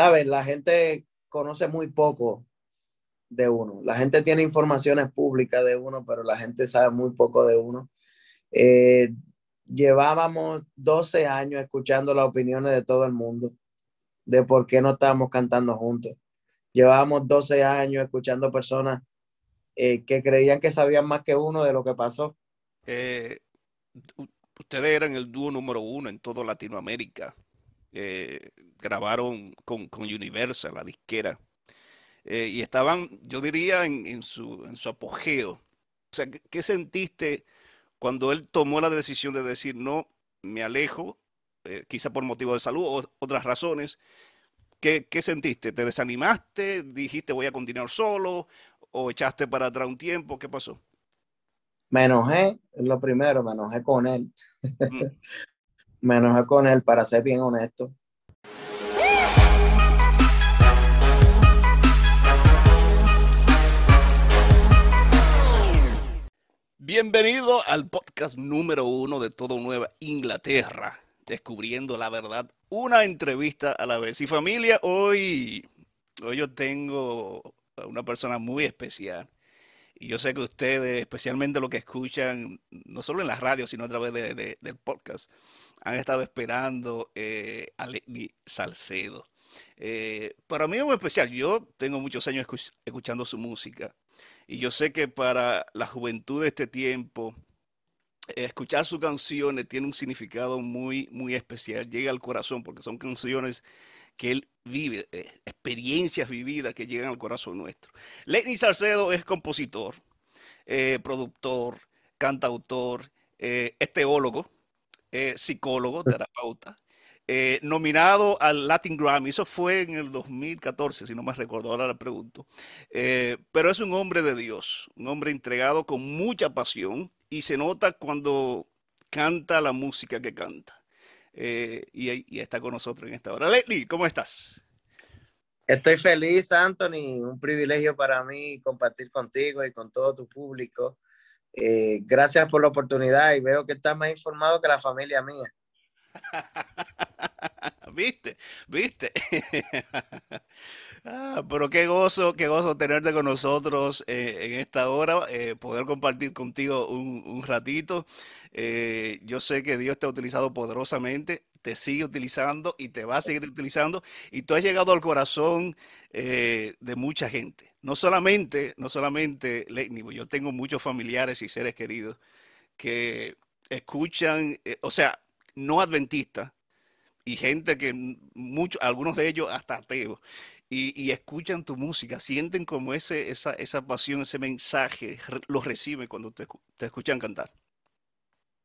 ¿sabes? La gente conoce muy poco de uno. La gente tiene informaciones públicas de uno, pero la gente sabe muy poco de uno. Eh, llevábamos 12 años escuchando las opiniones de todo el mundo de por qué no estábamos cantando juntos. Llevábamos 12 años escuchando personas eh, que creían que sabían más que uno de lo que pasó. Eh, ustedes eran el dúo número uno en toda Latinoamérica. Grabaron con, con Universal, la disquera. Eh, y estaban, yo diría, en, su, en su apogeo. O sea, ¿qué, sentiste cuando él tomó la decisión de decir, no, me alejo, eh, quizá por motivo de salud o otras razones? ¿Qué, ¿Qué sentiste? ¿Te desanimaste? ¿Dijiste voy a continuar solo? ¿O echaste para atrás un tiempo? ¿Qué pasó? Me enojé, lo primero, me enojé con él. Mm. me enojé con él, para ser bien honesto. Bienvenido al podcast número uno de todo Nueva Inglaterra, descubriendo la verdad, una entrevista a la vez. Y familia, hoy, hoy yo tengo a una persona muy especial. Y yo sé que ustedes, especialmente los que escuchan, no solo en la radio, sino a través del podcast, han estado esperando eh, a Lenny Salcedo. Eh, para mí es muy especial. Yo tengo muchos años escuchando su música. Y yo sé que para la juventud de este tiempo, escuchar sus canciones tiene un significado muy, muy especial. Llega al corazón porque son canciones que él vive, eh, experiencias vividas que llegan al corazón nuestro. Lenny Salcedo es compositor, productor, cantautor, eh, teólogo, psicólogo, terapeuta. Eh, nominado al Latin Grammy. Eso fue en el 2014, si no me recuerdo, ahora le pregunto. Eh, pero es un hombre de Dios, un hombre entregado con mucha pasión y se nota cuando canta la música que canta. Eh, y, está con nosotros en esta hora. Leslie, ¿cómo estás? Estoy feliz, Anthony. Un privilegio para mí compartir contigo y con todo tu público. Gracias por la oportunidad y veo que estás más informado que la familia mía. ¿Viste? ¿Viste? ah, pero qué gozo, qué gozo tenerte con nosotros eh, en esta hora, eh, poder compartir contigo un, ratito. Eh, yo sé que Dios te ha utilizado poderosamente, te sigue utilizando y te va a seguir utilizando y tú has llegado al corazón de mucha gente. No solamente, no solamente, yo tengo muchos familiares y seres queridos que escuchan, o sea, no adventistas y gente que muchos, algunos de ellos hasta ateos, y, escuchan tu música, sienten como ese, esa, esa pasión, ese mensaje, lo reciben cuando te, te escuchan cantar.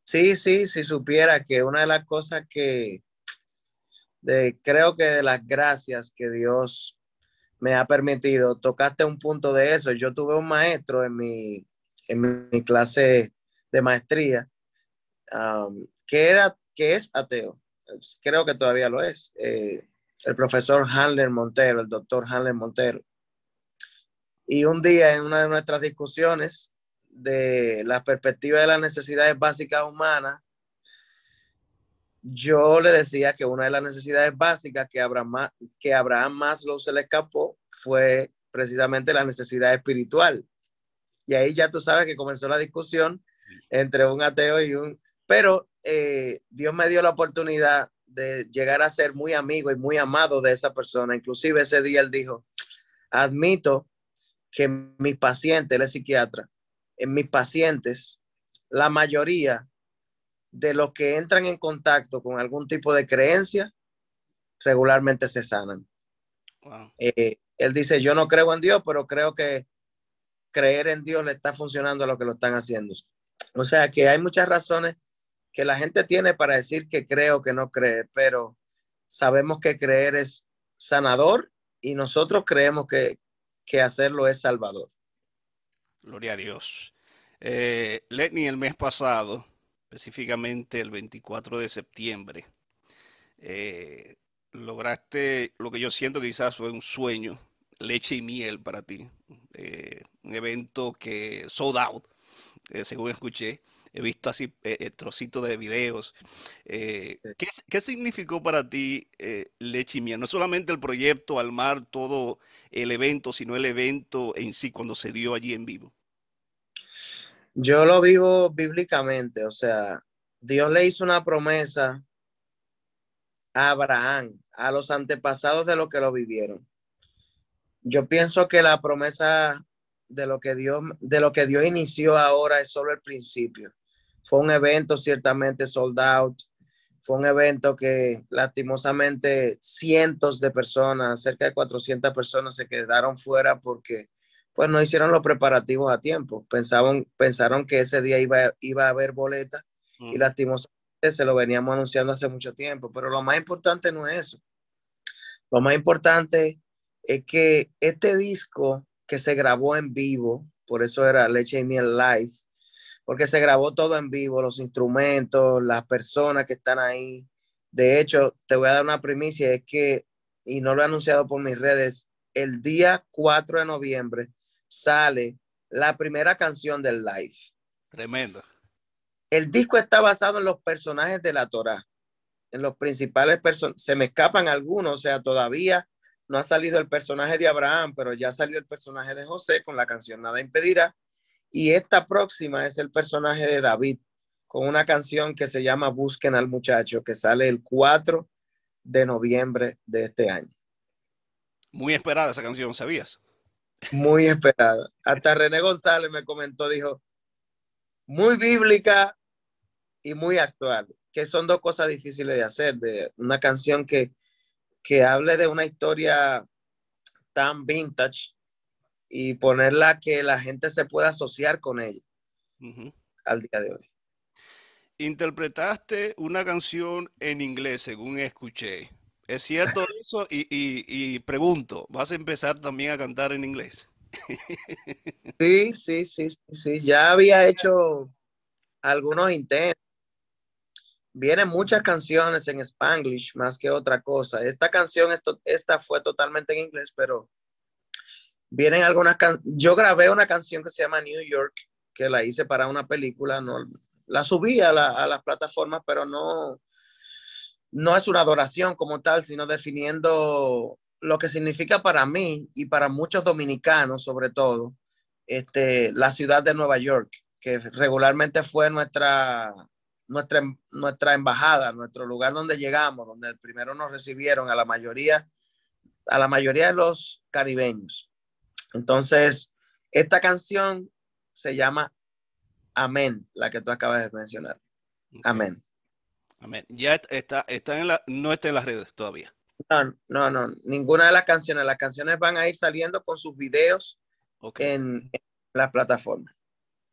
Sí, sí, si supiera que una de las cosas que de, creo que de las gracias que Dios me ha permitido, tocaste un punto de eso. Yo tuve un maestro en mi, en mi clase de maestría que era que es ateo, creo que todavía lo es, eh, el profesor Hanler Montero, el doctor Hanler Montero. Y un día en una de nuestras discusiones de la perspectiva de las necesidades básicas humanas, yo le decía que una de las necesidades básicas que Abraham, que Abraham Maslow se le escapó fue precisamente la necesidad espiritual. Y ahí ya tú sabes que comenzó la discusión entre un ateo y un... Pero eh, Dios me dio la oportunidad de llegar a ser muy amigo y muy amado de esa persona. Inclusive ese día él dijo, admito que mis pacientes, él psiquiatra, en mis pacientes, la mayoría de los que entran en contacto con algún tipo de creencia, regularmente se sanan. Eh, él dice, yo no creo en Dios, pero creo que creer en Dios le está funcionando a lo que lo están haciendo. O sea que hay muchas razones que la gente tiene para decir que cree o que no cree, pero sabemos que creer es sanador y nosotros creemos que, hacerlo es salvador. Gloria a Dios. Eh, Lenny, el mes pasado, específicamente el 24 de septiembre, eh, lograste lo que yo siento que quizás fue un sueño, leche y miel para ti. Eh, un evento que sold out, según escuché. he visto así eh, trocitos de videos. ¿qué, ¿qué, significó para ti Leche y Miel? No solamente el proyecto, al mar, todo el evento, sino el evento en sí cuando se dio allí en vivo. Yo lo vivo bíblicamente, o sea, Dios le hizo una promesa a Abraham, a los antepasados de los que lo vivieron. Yo pienso que la promesa de lo que Dios, de lo que Dios inició ahora es solo el principio. Fue un evento ciertamente sold out. Fue un evento que lastimosamente cientos de personas, cerca de 400 personas se quedaron fuera porque pues no hicieron los preparativos a tiempo. Pensaban, pensaron que ese día iba, iba a haber boleta y mm. lastimosamente se lo veníamos anunciando hace mucho tiempo, pero lo más importante no es eso. Lo más importante es que este disco que se grabó en vivo, por eso era Leche y Miel Live, porque se grabó todo en vivo, los instrumentos, las personas que están ahí. De hecho, te voy a dar una primicia, es que, y no lo he anunciado por mis redes, el día 4 de noviembre sale la primera canción del live. Tremendo. El disco está basado en los personajes de la Torá, en los principales personajes. Se me escapan algunos, o sea, todavía no ha salido el personaje de Abraham, pero ya salió el personaje de José con la canción Nada impedirá. Y esta próxima es el personaje de David con una canción que se llama Busquen al muchacho, que sale el 4 de noviembre de este año. Muy esperada esa canción, ¿sabías? Muy esperada. Hasta René González me comentó, dijo, muy bíblica, y muy actual, que son dos cosas difíciles de hacer, de una canción que, que hable de una historia tan vintage y ponerla que la gente se pueda asociar con ella al día de hoy. Interpretaste una canción en inglés, según escuché. ¿Es cierto Y, pregunto, ¿vas a empezar también a cantar en inglés? Sí, sí, sí, sí, sí. Ya había hecho algunos intentos vienen muchas canciones en spanglish más que otra cosa. Esta canción, esto, esta fue totalmente en inglés, pero vienen algunas Yo grabé una canción que se llama New York, que la hice para una película, no, la subí a, la, a las plataformas, pero no, no es una adoración como tal, sino definiendo lo que significa para mí y para muchos dominicanos, sobre todo, este, la ciudad de Nueva York, que regularmente fue nuestra nuestra, nuestra embajada, nuestro lugar donde llegamos, donde primero nos recibieron a la mayoría, a la mayoría de los caribeños. Entonces, esta canción se llama Amén, la que tú acabas de mencionar. Amén. Amén. Ya está, está en la, no está en las redes todavía. No, no, no, ninguna de las canciones. Las canciones van a ir saliendo con sus videos en, en las plataformas.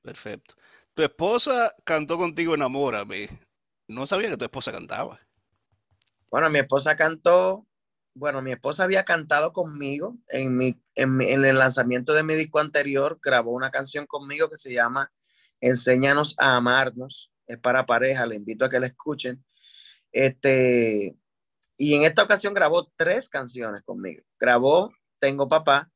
Perfecto. Tu esposa cantó contigo Enamórame. No sabía que tu esposa cantaba. Bueno, mi esposa cantó, bueno, mi esposa había cantado conmigo en, mi, en, el lanzamiento de mi disco anterior, grabó una canción conmigo que se llama Enséñanos a amarnos. Es para pareja, le invito a que la escuchen. Este, y en esta ocasión grabó tres canciones conmigo. Grabó Tengo Papá,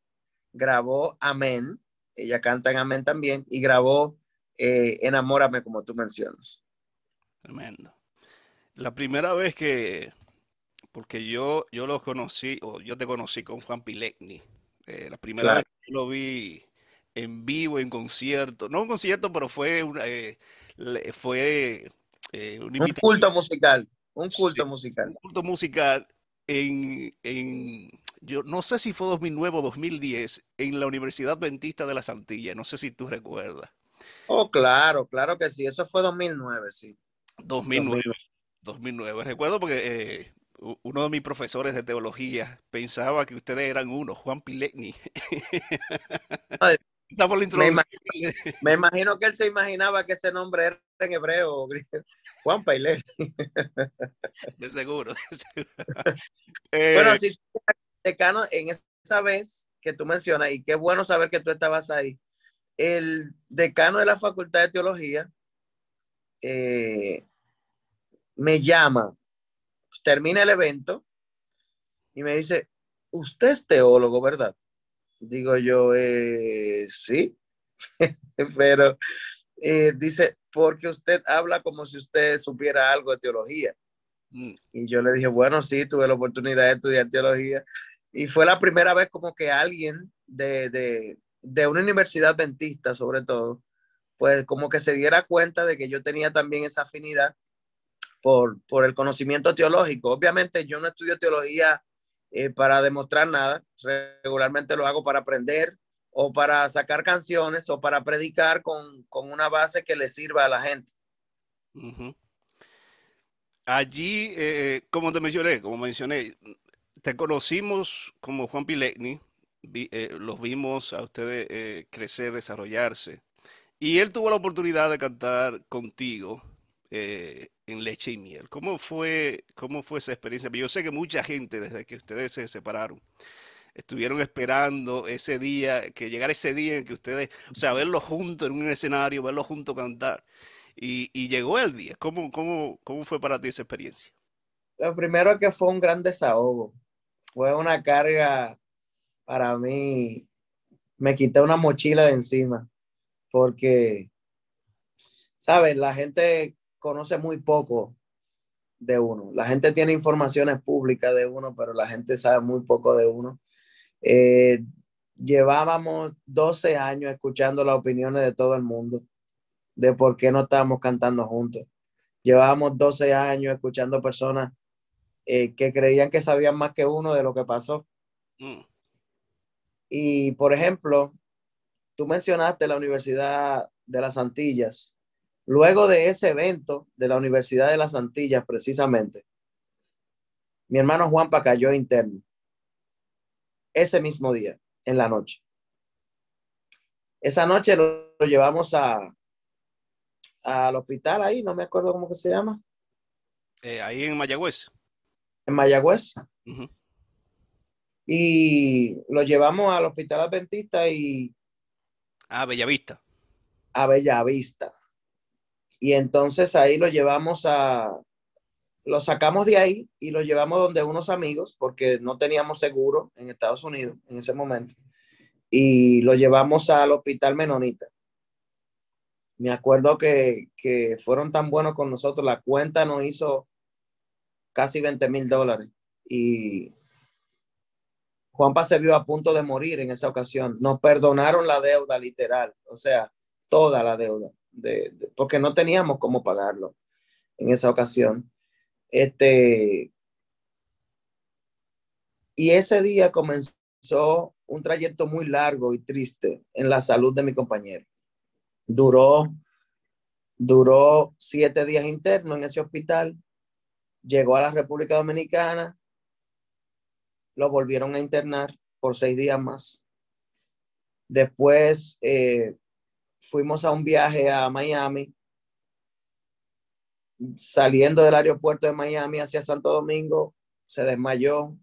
grabó Amén, ella canta en Amén también, y grabó eh, enamórame como tú mencionas. Tremendo. La primera vez que, porque yo, yo lo conocí, o yo te conocí con Juan Pilecni, eh, la primera vez que lo vi en vivo, en concierto, no un concierto, pero fue, eh, fue un, culto musical, un culto musical. Un culto musical en, en, yo no sé si fue 2009 o 2010, en la Universidad Adventista de las Antillas, no sé si tú recuerdas. Oh, claro, claro que sí. Eso fue 2009, sí. 2009. 2009. Recuerdo porque eh, uno de mis profesores de teología pensaba que ustedes eran uno, Juan Me, imagino, que él se imaginaba que ese nombre era en hebreo, Juan Pilecni. De seguro. bueno, eh, sí, decano, en esa vez que tú mencionas, y qué bueno saber que tú estabas ahí el decano de la Facultad de Teología eh, me llama, termina el evento y me dice, usted es teólogo, ¿verdad? Digo yo, eh, sí, pero eh, dice, porque usted habla como si usted supiera algo de teología. Mm. Y yo le dije, bueno, sí, tuve la oportunidad de estudiar teología. Y fue la primera vez como que alguien de, de, de una universidad adventista, sobre todo, pues como que se diera cuenta de que yo tenía también esa afinidad por, por el conocimiento teológico. Obviamente yo no estudio teología eh, para demostrar nada, regularmente lo hago para aprender o para sacar canciones o para predicar con, con una base que le sirva a la gente. Allí, eh, como te mencioné, como mencioné, te conocimos como Juan Pilegni, eh, los vimos a ustedes crecer, desarrollarse. Y él tuvo la oportunidad de cantar contigo eh, en Leche y Miel. ¿Cómo fue, ¿Cómo fue esa experiencia? Yo sé que mucha gente desde que ustedes se separaron estuvieron esperando ese día, que llegara ese día en que ustedes, o sea, verlos juntos en un escenario, verlos juntos cantar. Y, y, llegó el día. ¿Cómo, cómo, ¿Cómo fue para ti esa experiencia? Lo primero es que fue un gran desahogo. Fue una carga para mí. Me quité una mochila de encima porque, ¿sabes? La gente conoce muy poco de uno. La gente tiene informaciones públicas de uno, pero la gente sabe muy poco de uno. Eh, llevábamos 12 años escuchando las opiniones de todo el mundo de por qué no estábamos cantando juntos. Llevábamos 12 años escuchando personas eh, que creían que sabían más que uno de lo que pasó. Mm. Y, por ejemplo, tú mencionaste la Universidad de las Antillas. Luego de ese evento de la Universidad de las Antillas, precisamente, mi hermano Juanpa cayó interno ese mismo día, en la noche. Esa noche lo, llevamos a, al hospital ahí, no me acuerdo cómo que se llama. Eh, ahí en Mayagüez. En Mayagüez. Y lo llevamos al hospital adventista y a Bellavista. A Bellavista. Y entonces ahí lo llevamos a, lo sacamos de ahí y lo llevamos donde unos amigos, porque no teníamos seguro en Estados Unidos en ese momento. Y lo llevamos al hospital Menonita. Me acuerdo que, que fueron tan buenos con nosotros. La cuenta nos hizo casi 20 mil dólares. Y Juanpa se vio a punto de morir en esa ocasión. Nos perdonaron la deuda literal, o sea, toda la deuda, de, porque no teníamos cómo pagarlo en esa ocasión. Este, y ese día comenzó un trayecto muy largo y triste en la salud de mi compañero. Duró, duró siete días internos en ese hospital. Llegó a la República Dominicana lo volvieron a internar por seis días más. Después eh, fuimos a un viaje a Miami. Saliendo del aeropuerto de Miami hacia Santo Domingo, se desmayó.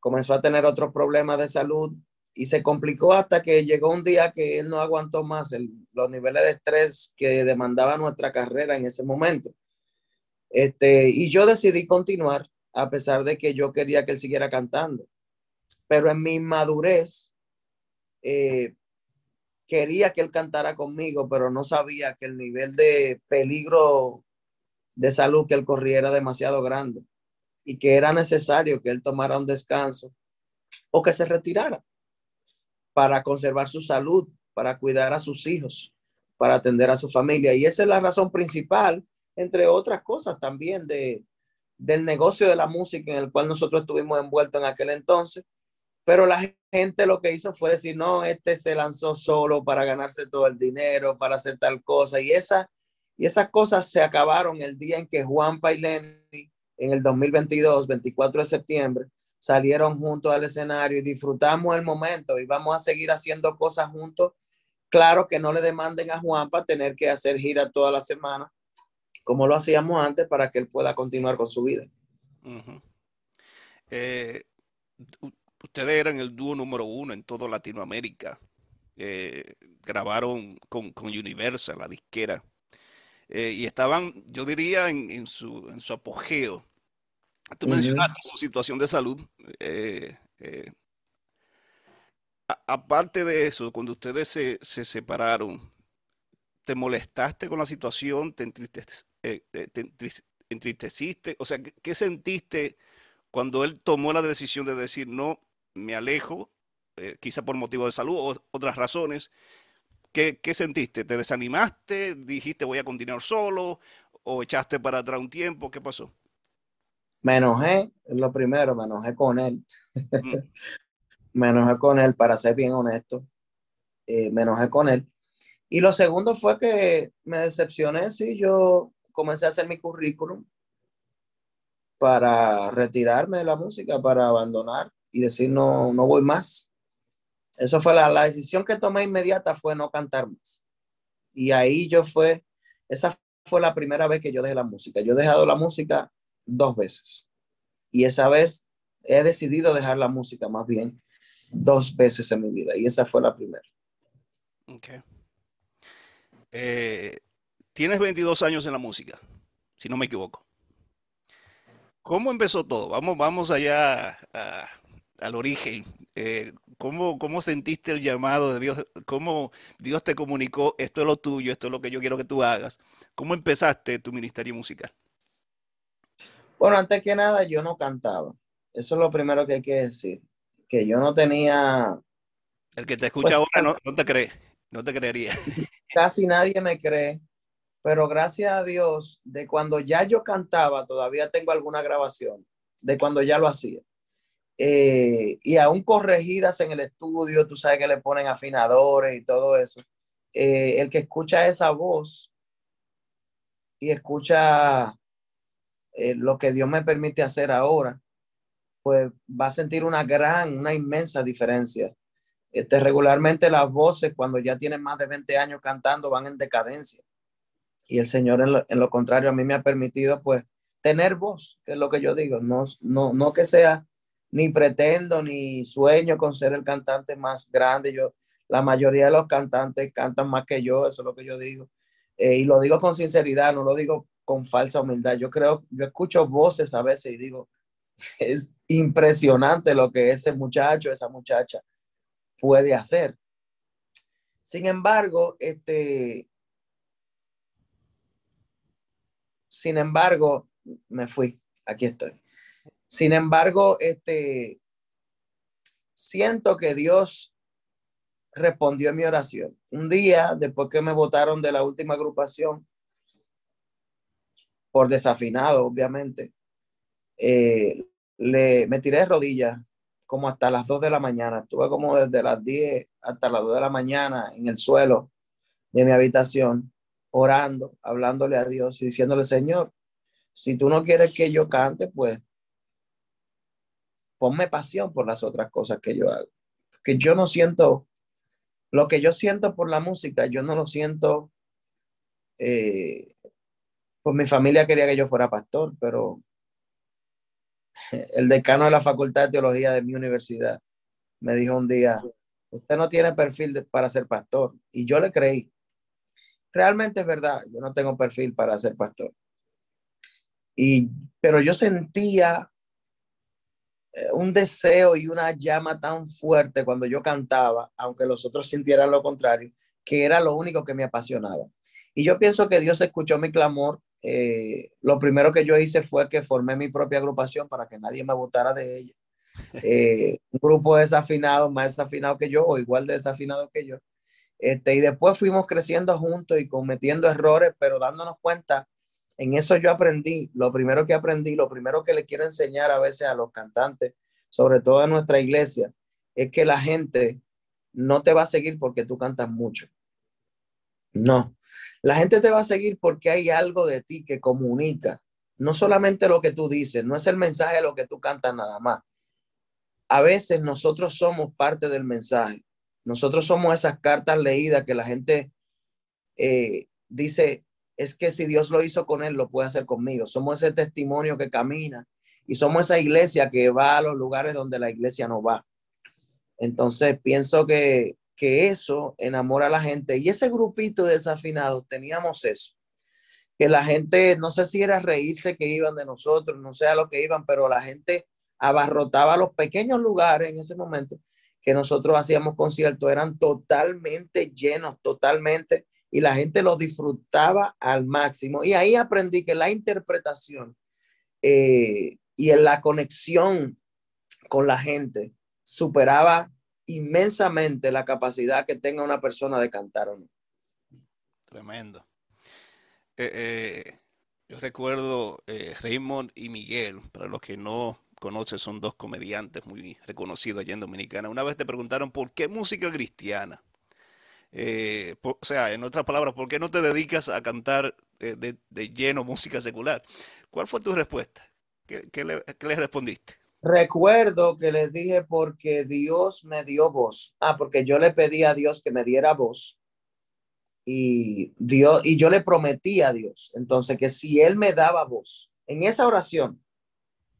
Comenzó a tener otros problemas de salud y se complicó hasta que llegó un día que él no aguantó más los niveles de estrés que demandaba nuestra carrera en ese momento. Este, y yo decidí continuar a pesar de que yo quería que él siguiera cantando. Pero en mi madurez, eh, quería que él cantara conmigo, pero no sabía que el nivel de peligro de salud que él corría era demasiado grande y que era necesario que él tomara un descanso o que se retirara para conservar su salud, para cuidar a sus hijos, para atender a su familia. Y esa es la razón principal, entre otras cosas también, de, del negocio de la música en el cual nosotros estuvimos envueltos en aquel entonces, pero la gente lo que hizo fue decir, no, este se lanzó solo para ganarse todo el dinero, para hacer tal cosa, y, esa, y esas cosas se acabaron el día en que Juan Paileni, en el 2022, 24 de septiembre, salieron juntos al escenario y disfrutamos el momento y vamos a seguir haciendo cosas juntos. Claro que no le demanden a Juan para tener que hacer gira toda la semana, como lo hacíamos antes para que él pueda continuar con su vida. Ustedes eran el dúo número uno en toda Latinoamérica. Eh, grabaron con, Universal, la disquera. Eh, y estaban, yo diría, en, su, en su apogeo. Tú mencionaste su situación de salud. aparte de eso, cuando ustedes se, separaron, ¿te molestaste con la situación? ¿Te, eh, entristeciste? O sea, ¿qué, sentiste cuando él tomó la decisión de decir, no, me alejo, eh, quizá por motivo de salud o otras razones? ¿Qué, ¿Qué sentiste? ¿Te desanimaste? ¿Dijiste voy a continuar solo? ¿O echaste para atrás un tiempo? ¿Qué pasó? Me enojé, lo primero, me enojé con él. Mm. me enojé con él, para ser bien honesto. Eh, me enojé con él. Y lo segundo fue que me decepcioné, sí, yo comencé a hacer mi currículum para retirarme de la música, para abandonar y decir no, no voy más. Eso fue la, la decisión que tomé inmediata, fue no cantar más. Y ahí yo fue, esa fue la primera vez que yo dejé la música. Yo he dejado la música dos veces. Y esa vez he decidido dejar la música más bien dos veces en mi vida y esa fue la primera. Ok. Eh, tienes 22 años en la música, si no me equivoco. ¿Cómo empezó todo? Vamos, vamos allá al origen. Eh, ¿cómo, ¿Cómo sentiste el llamado de Dios? ¿Cómo Dios te comunicó, esto es lo tuyo, esto es lo que yo quiero que tú hagas? ¿Cómo empezaste tu ministerio musical? Bueno, antes que nada, yo no cantaba. Eso es lo primero que hay que decir que yo no tenía... El que te escucha pues, ahora no, te cree, no te creería. Casi nadie me cree, pero gracias a Dios, de cuando ya yo cantaba, todavía tengo alguna grabación, de cuando ya lo hacía. Eh, y aún corregidas en el estudio, tú sabes que le ponen afinadores y todo eso. Eh, el que escucha esa voz y escucha eh, lo que Dios me permite hacer ahora, pues va a sentir una gran, una inmensa diferencia. Este, regularmente las voces cuando ya tienen más de 20 años cantando van en decadencia. Y el Señor en lo, contrario a mí me ha permitido pues tener voz, que es lo que yo digo, no, no, no que sea ni pretendo ni sueño con ser el cantante más grande. Yo, la mayoría de los cantantes cantan más que yo, eso es lo que yo digo. Eh, y lo digo con sinceridad, no lo digo con falsa humildad. Yo creo, yo escucho voces a veces y digo, es impresionante lo que ese muchacho, esa muchacha puede hacer. Sin embargo, este, sin embargo, me fui, aquí estoy. Sin embargo, este, siento que Dios respondió a mi oración. Un día, después que me votaron de la última agrupación, por desafinado, obviamente, eh, le, me tiré de rodillas como hasta las 2 de la mañana. Estuve como desde las 10 hasta las 2 de la mañana en el suelo de mi habitación, orando, hablándole a Dios y diciéndole, Señor, si tú no quieres que yo cante, pues ponme pasión por las otras cosas que yo hago. Que yo no siento, lo que yo siento por la música, yo no lo siento eh, pues mi familia quería que yo fuera pastor, pero el decano de la Facultad de Teología de mi universidad me dijo un día, usted no tiene perfil para ser pastor. Y yo le creí. Realmente es verdad, yo no tengo perfil para ser pastor. Y, pero yo sentía un deseo y una llama tan fuerte cuando yo cantaba, aunque los otros sintieran lo contrario, que era lo único que me apasionaba. Y yo pienso que Dios escuchó mi clamor eh, lo primero que yo hice fue que formé mi propia agrupación para que nadie me votara de ella. Eh, un grupo desafinado, más desafinado que yo o igual de desafinado que yo. Este, y después fuimos creciendo juntos y cometiendo errores, pero dándonos cuenta, en eso yo aprendí, lo primero que aprendí, lo primero que le quiero enseñar a veces a los cantantes, sobre todo en nuestra iglesia, es que la gente no te va a seguir porque tú cantas mucho. No, la gente te va a seguir porque hay algo de ti que comunica, no solamente lo que tú dices, no es el mensaje lo que tú cantas nada más. A veces nosotros somos parte del mensaje. Nosotros somos esas cartas leídas que la gente eh, dice, es que si Dios lo hizo con él, lo puede hacer conmigo. Somos ese testimonio que camina y somos esa iglesia que va a los lugares donde la iglesia no va. Entonces, pienso que que eso enamora a la gente. Y ese grupito de desafinados teníamos eso, que la gente, no sé si era reírse que iban de nosotros, no sé a lo que iban, pero la gente abarrotaba los pequeños lugares en ese momento, que nosotros hacíamos conciertos eran totalmente llenos, totalmente, y la gente lo disfrutaba al máximo. Y ahí aprendí que la interpretación eh, y en la conexión con la gente superaba inmensamente la capacidad que tenga una persona de cantar o no. Tremendo. Eh, eh, yo recuerdo Raymond y Miguel, para los que no conocen, son dos comediantes muy reconocidos allá en Dominicana. Una vez te preguntaron por qué música cristiana. O sea, en otras palabras, ¿por qué no te dedicas a cantar de, lleno música secular? ¿Cuál fue tu respuesta? ¿Qué, le, respondiste? Recuerdo que les dije porque Dios me dio voz. Ah, porque yo le pedí a Dios que me diera voz. Y Dios, y yo le prometí a Dios. Entonces, que si Él me daba voz en esa oración,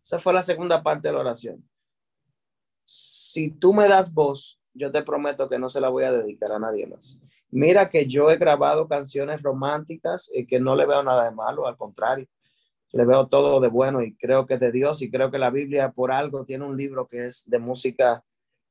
esa fue la segunda parte de la oración. Si tú me das voz, yo te prometo que no se la voy a dedicar a nadie más. Mira que yo he grabado canciones románticas y que no le veo nada de malo, al contrario le veo todo de bueno y creo que es de Dios y creo que la Biblia por algo tiene un libro que es de música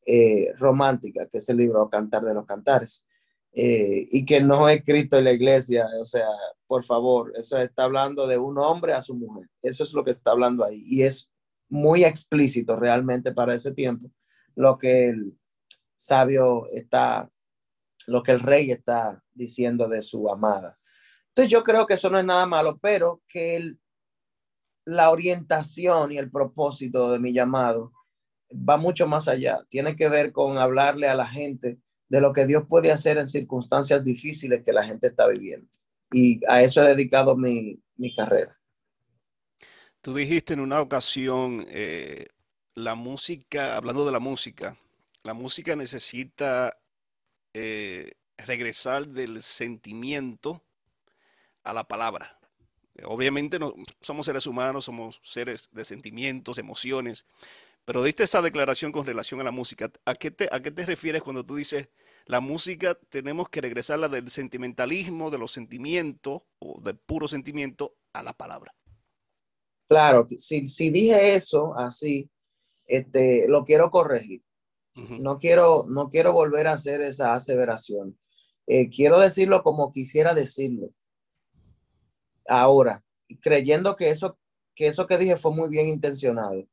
eh, romántica, que es el libro Cantar de los Cantares, eh, y que no es escrito en la iglesia, o sea, por favor, eso está hablando de un hombre a su mujer, eso es lo que está hablando ahí, y es muy explícito realmente para ese tiempo lo que el sabio está, lo que el rey está diciendo de su amada. Entonces yo creo que eso no es nada malo, pero que el la orientación y el propósito de mi llamado va mucho más allá. Tiene que ver con hablarle a la gente de lo que Dios puede hacer en circunstancias difíciles que la gente está viviendo. Y a eso he dedicado mi, carrera. Tú dijiste en una ocasión, eh, la música, hablando de la música, la música necesita eh, regresar del sentimiento a la palabra. Obviamente no, somos seres humanos, somos seres de sentimientos, emociones, pero diste esa declaración con relación a la música. ¿A qué te, refieres cuando tú dices la música tenemos que regresarla del sentimentalismo, de los sentimientos o del puro sentimiento a la palabra? Claro, si, si dije eso así, este, lo quiero corregir. No quiero, no quiero volver a hacer esa aseveración. Eh, quiero decirlo como quisiera decirlo ahora, creyendo que eso, que eso que dije fue muy bien intencionado.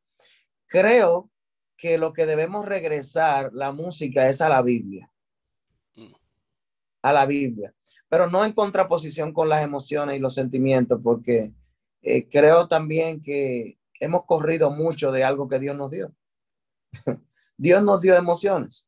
Creo que lo que debemos regresar la música es a la Biblia. Mm. A la Biblia. Pero no en contraposición con las emociones y los sentimientos, porque eh, creo también que hemos corrido mucho de algo que Dios nos dio. Dios nos dio emociones.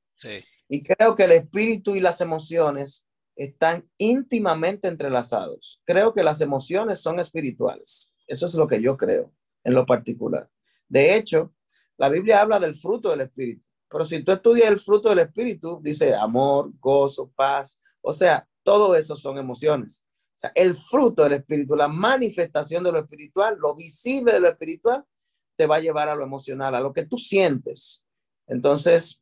Y creo que el espíritu y las emociones están íntimamente entrelazados. Creo que las emociones son espirituales. Eso es lo que yo creo en lo particular. De hecho, la Biblia habla del fruto del espíritu. Pero si tú estudias el fruto del espíritu, dice amor, gozo, paz. O sea, todo eso son emociones. O sea, el fruto del espíritu, la manifestación de lo espiritual, lo visible de lo espiritual, te va a llevar a lo emocional, a lo que tú sientes. Entonces,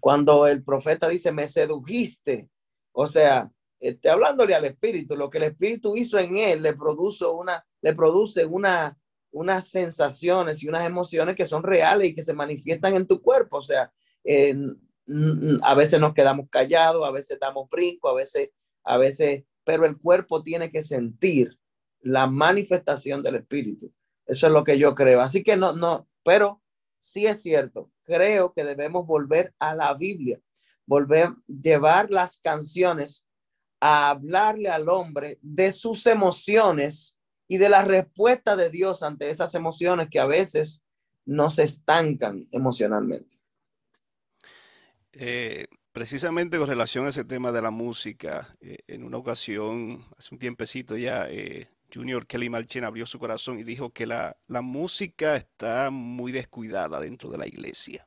cuando el profeta dice, me sedujiste, o sea, este, hablándole al espíritu, lo que el espíritu hizo en él le produce una, le produce una, unas sensaciones y unas emociones que son reales y que se manifiestan en tu cuerpo. O sea, a veces nos quedamos callados, a veces damos brinco, a veces, a veces, pero el cuerpo tiene que sentir la manifestación del espíritu. Eso es lo que yo creo. Así que no, no, pero sí es cierto. Creo que debemos volver a la Biblia volver, llevar las canciones a hablarle al hombre de sus emociones y de la respuesta de Dios ante esas emociones que a veces nos estancan emocionalmente. Eh, precisamente con relación a ese tema de la música, eh, en una ocasión, hace un tiempecito ya, eh, Junior Kelly Malchen abrió su corazón y dijo que la, la música está muy descuidada dentro de la iglesia.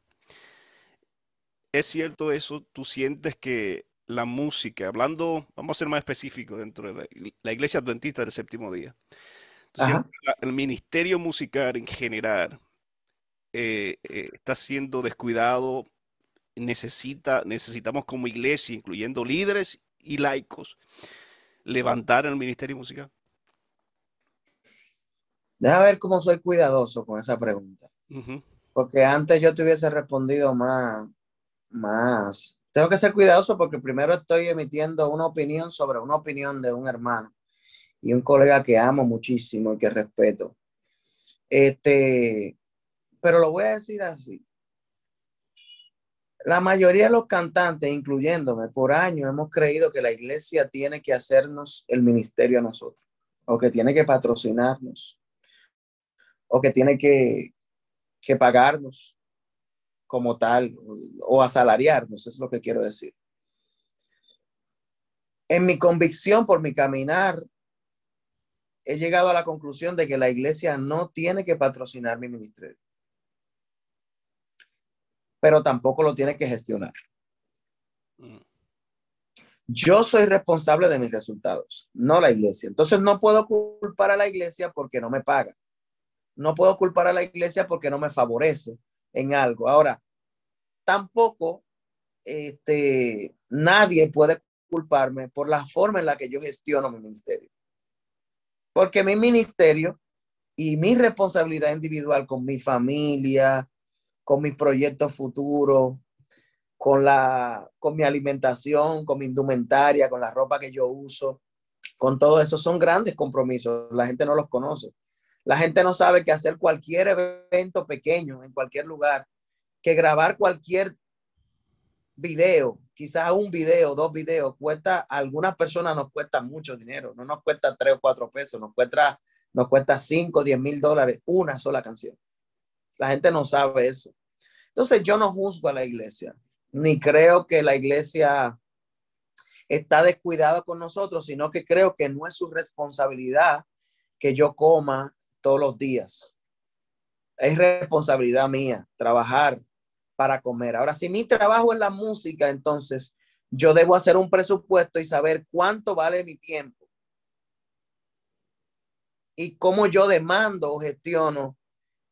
¿Es cierto eso? ¿Tú sientes que la música, hablando, vamos a ser más específicos dentro de la, iglesia adventista del séptimo día, el ministerio musical en general eh, eh, está siendo descuidado? Necesita, necesitamos como iglesia, incluyendo líderes y laicos, levantar el ministerio musical. Deja ver cómo soy cuidadoso con esa pregunta. Porque antes yo te hubiese respondido más, más. Tengo que ser cuidadoso porque primero estoy emitiendo una opinión sobre una opinión de un hermano y un colega que amo muchísimo y que respeto. Este, pero lo voy a decir así. La mayoría de los cantantes, incluyéndome, por años hemos creído que la iglesia tiene que hacernos el ministerio a nosotros, o que tiene que patrocinarnos, o que tiene que, que pagarnos como tal, o asalariarnos, es lo que quiero decir. En mi convicción, por mi caminar, he llegado a la conclusión de que la iglesia no tiene que patrocinar mi ministerio pero tampoco lo tiene que gestionar. Mm. Yo soy responsable de mis resultados, no la iglesia. Entonces no puedo culpar a la iglesia porque no me paga. No puedo culpar a la iglesia porque no me favorece en algo. Ahora, tampoco este, nadie puede culparme por la forma en la que yo gestiono mi ministerio. Porque mi ministerio y mi responsabilidad individual con mi familia, con mis proyectos futuros, con, la, con mi alimentación, con mi indumentaria, con la ropa que yo uso, con todo eso. Son grandes compromisos. La gente no los conoce. La gente no sabe que hacer cualquier evento pequeño en cualquier lugar, que grabar cualquier video, quizás un video, dos videos, cuesta, algunas personas nos cuesta mucho dinero, no nos cuesta tres o cuatro pesos, nos cuesta, nos cuesta cinco, diez mil dólares una sola canción. La gente no sabe eso. Entonces yo no juzgo a la iglesia, ni creo que la iglesia está descuidada con nosotros, sino que creo que no es su responsabilidad que yo coma todos los días. Es responsabilidad mía trabajar para comer. Ahora, si mi trabajo es la música, entonces yo debo hacer un presupuesto y saber cuánto vale mi tiempo y cómo yo demando o gestiono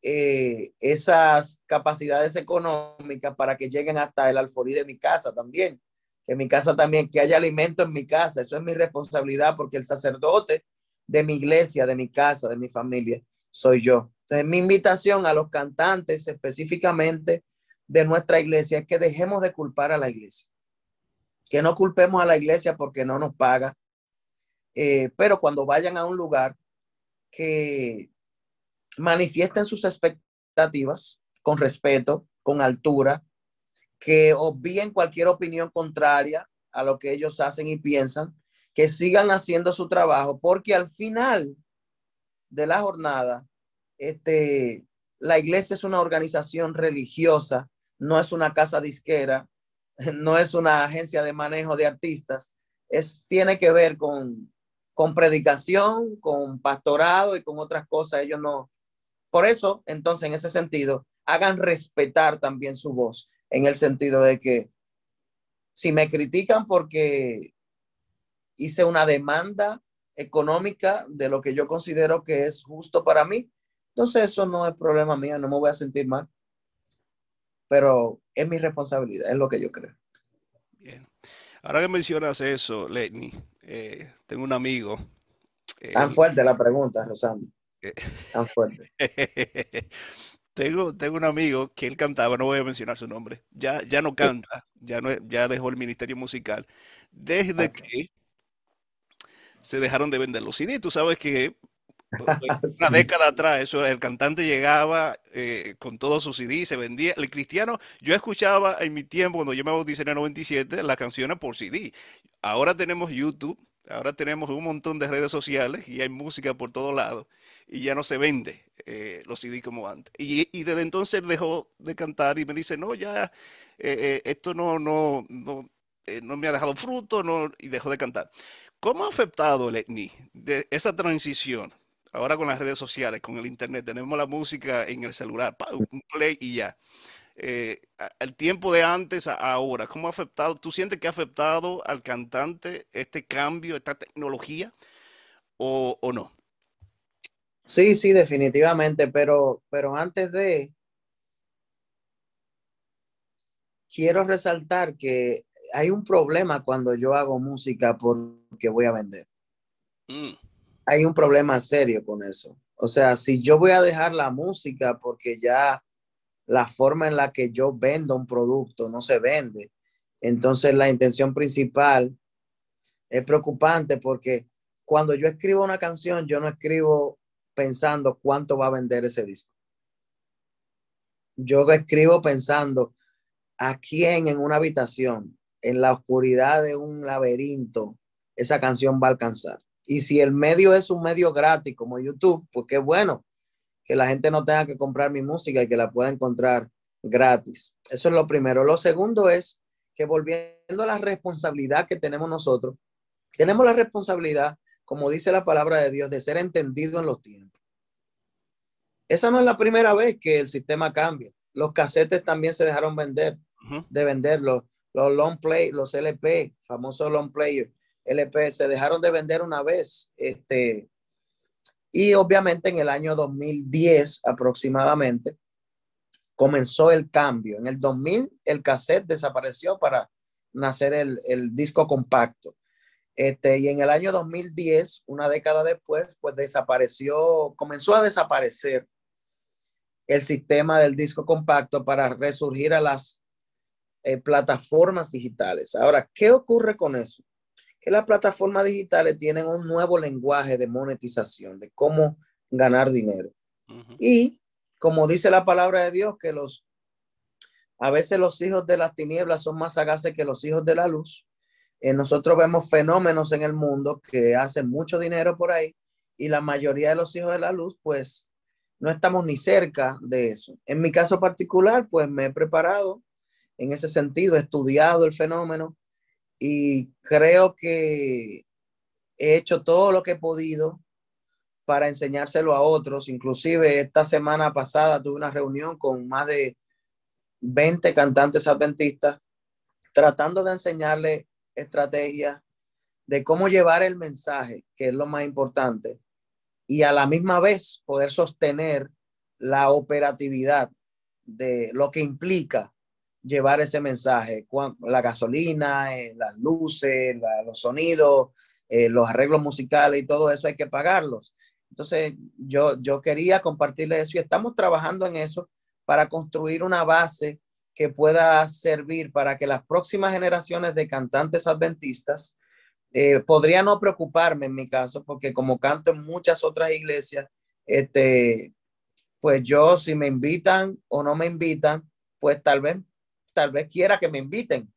eh, esas capacidades económicas para que lleguen hasta el alforí de mi casa también. Que mi casa también, que haya alimento en mi casa. Eso es mi responsabilidad porque el sacerdote de mi iglesia, de mi casa, de mi familia, soy yo. Entonces, mi invitación a los cantantes específicamente de nuestra iglesia es que dejemos de culpar a la iglesia. Que no culpemos a la iglesia porque no nos paga. Eh, pero cuando vayan a un lugar que manifiesten sus expectativas con respeto, con altura, que obvíen cualquier opinión contraria a lo que ellos hacen y piensan, que sigan haciendo su trabajo, porque al final de la jornada, este, la iglesia es una organización religiosa, no es una casa disquera, no es una agencia de manejo de artistas, es, tiene que ver con, con predicación, con pastorado y con otras cosas. Ellos no, por eso, entonces, en ese sentido, hagan respetar también su voz, en el sentido de que si me critican porque hice una demanda económica de lo que yo considero que es justo para mí, entonces eso no es problema mío, no me voy a sentir mal. Pero es mi responsabilidad, es lo que yo creo. Bien. Ahora que mencionas eso, Lenny, eh, tengo un amigo. Tan fuerte la pregunta, Rosando. Tan fuerte. tengo, tengo un amigo que él cantaba, no voy a mencionar su nombre, ya, ya no canta, ya, no, ya dejó el ministerio musical, desde que se dejaron de vender los CD. Tú sabes que una década atrás, eso, el cantante llegaba eh, con todos sus CD, se vendía. El cristiano, yo escuchaba en mi tiempo, cuando yo me bauticé en el 97, las canciones por CD. Ahora tenemos YouTube, ahora tenemos un montón de redes sociales y hay música por todos lados y ya no se vende eh, los CD como antes. Y, y, desde entonces dejó de cantar y me dice, no, ya eh, eh, esto no, no, no, no, me ha dejado fruto no, y dejó de cantar. ¿Cómo ha afectado el ETNI de esa transición? Ahora con las redes sociales, con el internet, tenemos la música en el celular, un play y ya. el tiempo de antes a ahora, ¿cómo ha afectado? ¿Tú sientes que ha afectado al cantante este cambio, esta tecnología o, o no? Sí, sí, definitivamente, pero, pero antes de, quiero resaltar que hay un problema cuando yo hago música porque voy a vender. Mm. Hay un problema serio con eso. O sea, si yo voy a dejar la música porque ya la forma en la que yo vendo un producto no se vende. Entonces la intención principal es preocupante porque cuando yo escribo una canción, yo no escribo pensando cuánto va a vender ese disco. Yo escribo pensando a quién en una habitación, en la oscuridad de un laberinto, esa canción va a alcanzar. Y si el medio es un medio gratis como YouTube, pues qué bueno que la gente no tenga que comprar mi música y que la pueda encontrar gratis. Eso es lo primero. Lo segundo es que volviendo a la responsabilidad que tenemos nosotros, tenemos la responsabilidad, como dice la palabra de Dios, de ser entendido en los tiempos. Esa no es la primera vez que el sistema cambia. Los casetes también se dejaron vender, de venderlos. Los long play, los LP, famosos long players, LP, se dejaron de vender una vez. Este, y obviamente en el año 2010 aproximadamente comenzó el cambio. En el 2000 el cassette desapareció para nacer el, el disco compacto. Este, y en el año 2010, una década después, pues desapareció, comenzó a desaparecer el sistema del disco compacto para resurgir a las eh, plataformas digitales. Ahora, ¿qué ocurre con eso? Que las plataformas digitales tienen un nuevo lenguaje de monetización, de cómo ganar dinero. Y como dice la palabra de Dios, que los a veces los hijos de las tinieblas son más sagaces que los hijos de la luz. Eh, nosotros vemos fenómenos en el mundo que hacen mucho dinero por ahí y la mayoría de los hijos de la luz, pues no estamos ni cerca de eso. En mi caso particular, pues me he preparado en ese sentido, he estudiado el fenómeno y creo que he hecho todo lo que he podido para enseñárselo a otros. Inclusive esta semana pasada tuve una reunión con más de 20 cantantes adventistas tratando de enseñarle estrategias de cómo llevar el mensaje, que es lo más importante, y a la misma vez poder sostener la operatividad de lo que implica llevar ese mensaje, la gasolina, eh, las luces, los sonidos, eh, los arreglos musicales y todo eso hay que pagarlos. Entonces, yo, yo quería compartirle eso y estamos trabajando en eso para construir una base que pueda servir para que las próximas generaciones de cantantes adventistas eh, podría no preocuparme en mi caso, porque como canto en muchas otras iglesias, este, pues yo si me invitan o no me invitan, pues tal vez, tal vez quiera que me inviten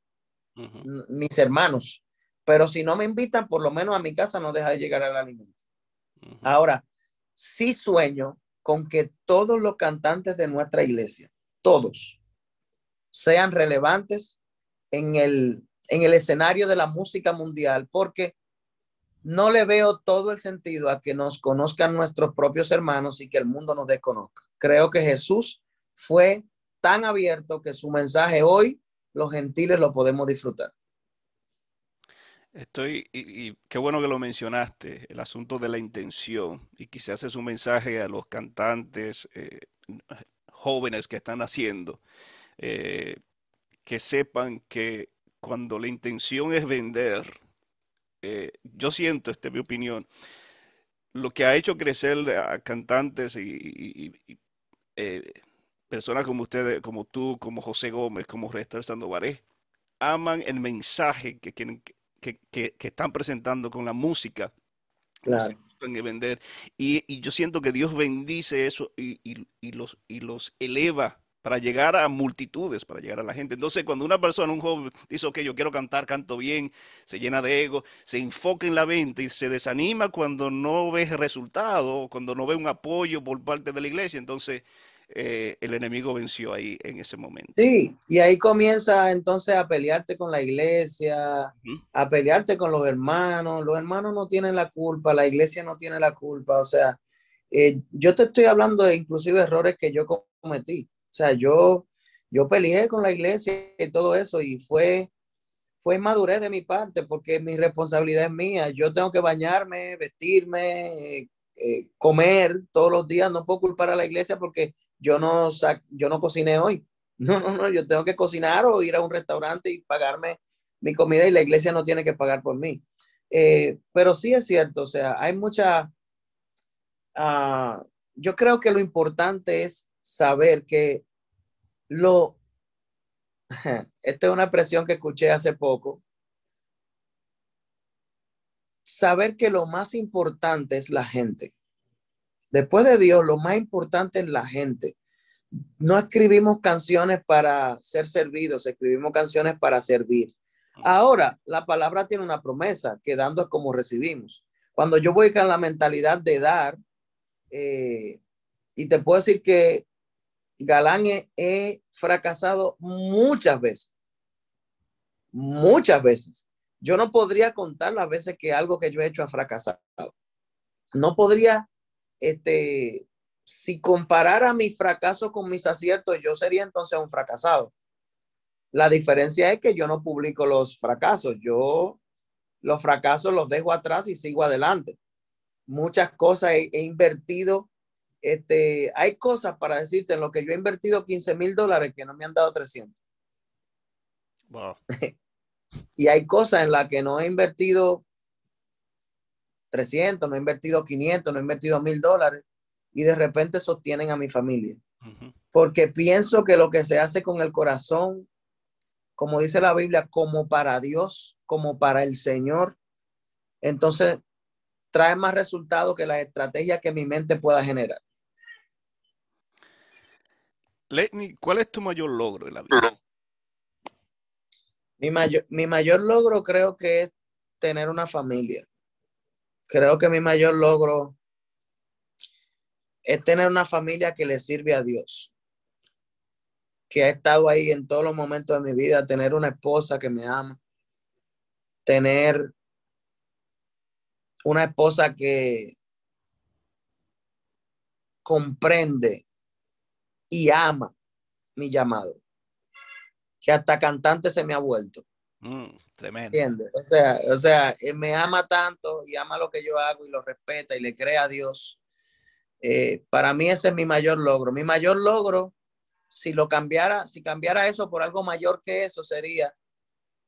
mis hermanos, pero si no me invitan, por lo menos a mi casa no deja de llegar al alimento. Ahora, sí sueño con que todos los cantantes de nuestra iglesia, todos, sean relevantes en el, en el escenario de la música mundial, porque no le veo todo el sentido a que nos conozcan nuestros propios hermanos y que el mundo nos desconozca. Creo que Jesús fue tan abierto que su mensaje hoy los gentiles lo podemos disfrutar. Estoy, y, qué bueno que lo mencionaste, el asunto de la intención, y quizás es un mensaje a los cantantes eh, jóvenes que están haciendo, eh, que sepan que cuando la intención es vender, eh, yo siento, esta es mi opinión, lo que ha hecho crecer a cantantes y, personas como ustedes, como tú, como José Gómez, como Restor Sandoval, aman el mensaje que quieren que, están presentando con la música. Claro. Y vender. Y, yo siento que Dios bendice eso y, los, y los eleva para llegar a multitudes, para llegar a la gente. Entonces, cuando una persona, un joven, dice, ok, yo quiero cantar, canto bien, se llena de ego, se enfoca en la venta y se desanima cuando no ve resultado, cuando no ve un apoyo por parte de la iglesia. Entonces, eh, el enemigo venció ahí en ese momento. Sí, y ahí comienza entonces a pelearte con la iglesia, a pelearte con los hermanos. Los hermanos no tienen la culpa, la iglesia no tiene la culpa. O sea, eh, yo te estoy hablando de inclusive errores que yo cometí. O sea, yo, yo peleé con la iglesia y todo eso y fue, fue madurez de mi parte porque mi responsabilidad es mía. Yo tengo que bañarme, vestirme, eh, comer todos los días, no puedo culpar a la iglesia porque yo no, yo no cociné hoy. No, no, no, yo tengo que cocinar o ir a un restaurante y pagarme mi comida y la iglesia no tiene que pagar por mí. Eh, pero sí es cierto, o sea, hay mucha... Ah, yo creo que lo importante es saber que lo, esta es una expresión que escuché hace poco, saber que lo más importante es la gente. Después de Dios, lo más importante es la gente. No escribimos canciones para ser servidos, escribimos canciones para servir. Ahora, la palabra tiene una promesa, que dando es como recibimos. Cuando yo voy con la mentalidad de dar, eh, y te puedo decir que Galán he, fracasado muchas veces, muchas veces. Yo no podría contar las veces que algo que yo he hecho ha fracasado. No podría, este, si comparara mi fracaso con mis aciertos, yo sería entonces un fracasado. La diferencia es que yo no publico los fracasos, yo los fracasos los dejo atrás y sigo adelante. Muchas cosas he invertido este, hay cosas para decirte en lo que yo he invertido 15 mil dólares que no me han dado 300. y hay cosas en las que no he invertido 300, no he invertido 500, no he invertido mil dólares y de repente sostienen a mi familia. Porque pienso que lo que se hace con el corazón, como dice la Biblia, como para Dios, como para el Señor, entonces trae más resultados que las estrategias que mi mente pueda generar. Lenny, ¿cuál es tu mayor logro en la vida? Mi mayor, mi mayor logro creo que es tener una familia. Creo que mi mayor logro es tener una familia que le sirve a Dios, que ha estado ahí en todos los momentos de mi vida, tener una esposa que me ama, tener una esposa que comprende y ama mi llamado, que hasta cantante se me ha vuelto. Mm, tremendo. ¿Entiendes? O sea, o sea, me ama tanto y ama lo que yo hago y lo respeta y le cree a Dios. Eh, para mí ese es mi mayor logro. Mi mayor logro, si lo cambiara, si cambiara eso por algo mayor que eso, sería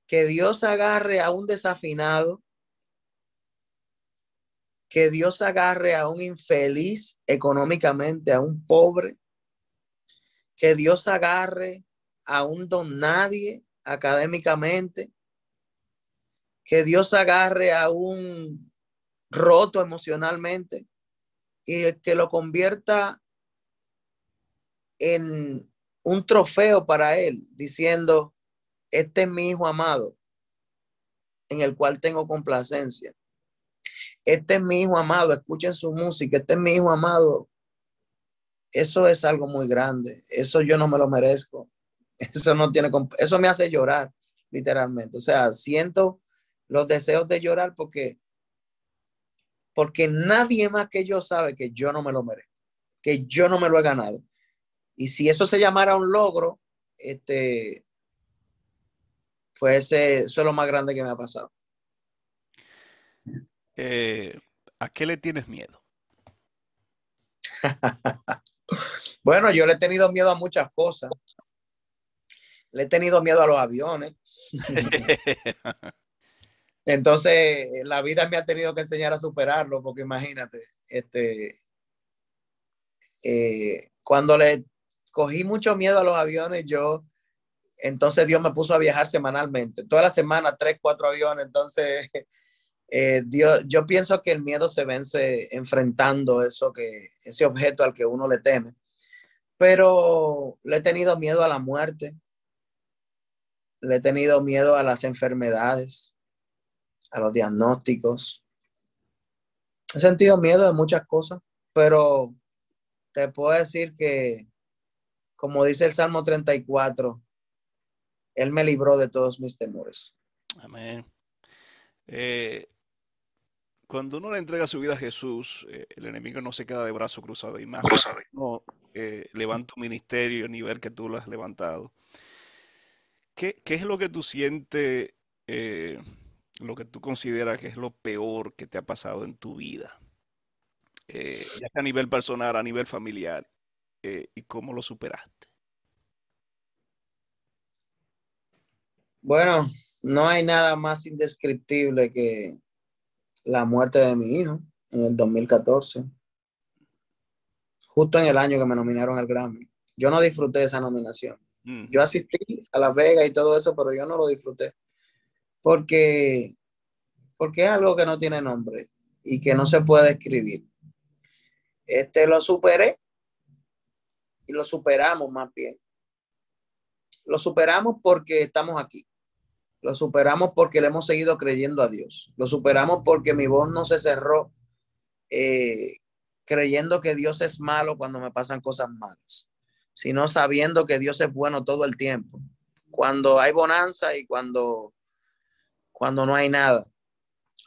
que Dios agarre a un desafinado, que Dios agarre a un infeliz económicamente, a un pobre, que Dios agarre a un don nadie académicamente, que Dios agarre a un roto emocionalmente y que lo convierta en un trofeo para él, diciendo, este es mi hijo amado, en el cual tengo complacencia. Este es mi hijo amado, escuchen su música, este es mi hijo amado, eso es algo muy grande. Eso yo no me lo merezco. Eso no tiene, eso me hace llorar, literalmente. O sea, siento los deseos de llorar porque, porque nadie más que yo sabe que yo no me lo merezco, que yo no me lo he ganado. Y si eso se llamara un logro, este, pues eso es lo más grande que me ha pasado. Eh, ¿A qué le tienes miedo? Bueno, yo le he tenido miedo a muchas cosas. Le he tenido miedo a los aviones. Entonces, la vida me ha tenido que enseñar a superarlo, porque imagínate, este, eh, cuando le cogí mucho miedo a los aviones, yo, entonces Dios me puso a viajar semanalmente, toda la semana, tres, cuatro aviones, entonces eh, Dios, yo pienso que el miedo se vence enfrentando eso que, ese objeto al que uno le teme. Pero le he tenido miedo a la muerte, le he tenido miedo a las enfermedades, a los diagnósticos. He sentido miedo de muchas cosas, pero te puedo decir que, como dice el Salmo 34, Él me libró de todos mis temores. Amén. Eh, cuando uno le entrega su vida a Jesús, eh, el enemigo no se queda de brazo cruzado y más. No eh, levanta un ministerio a nivel que tú lo has levantado. ¿Qué, es lo que tú sientes, eh, lo que tú consideras que es lo peor que te ha pasado en tu vida? ya sea a nivel personal, a nivel familiar, y cómo lo superaste. Bueno, no hay nada más indescriptible que la muerte de mi hijo en el 2014, justo en el año que me nominaron al Grammy. Yo no disfruté esa nominación. Mm. Yo asistí a Las Vegas y todo eso, pero yo no lo disfruté. Porque, porque es algo que no tiene nombre y que no se puede escribir. Este lo superé y lo superamos más bien. Lo superamos porque estamos aquí. Lo superamos porque le hemos seguido creyendo a Dios. Lo superamos porque mi voz no se cerró eh, creyendo que Dios es malo cuando me pasan cosas malas, sino sabiendo que Dios es bueno todo el tiempo. Cuando hay bonanza y cuando, cuando no hay nada.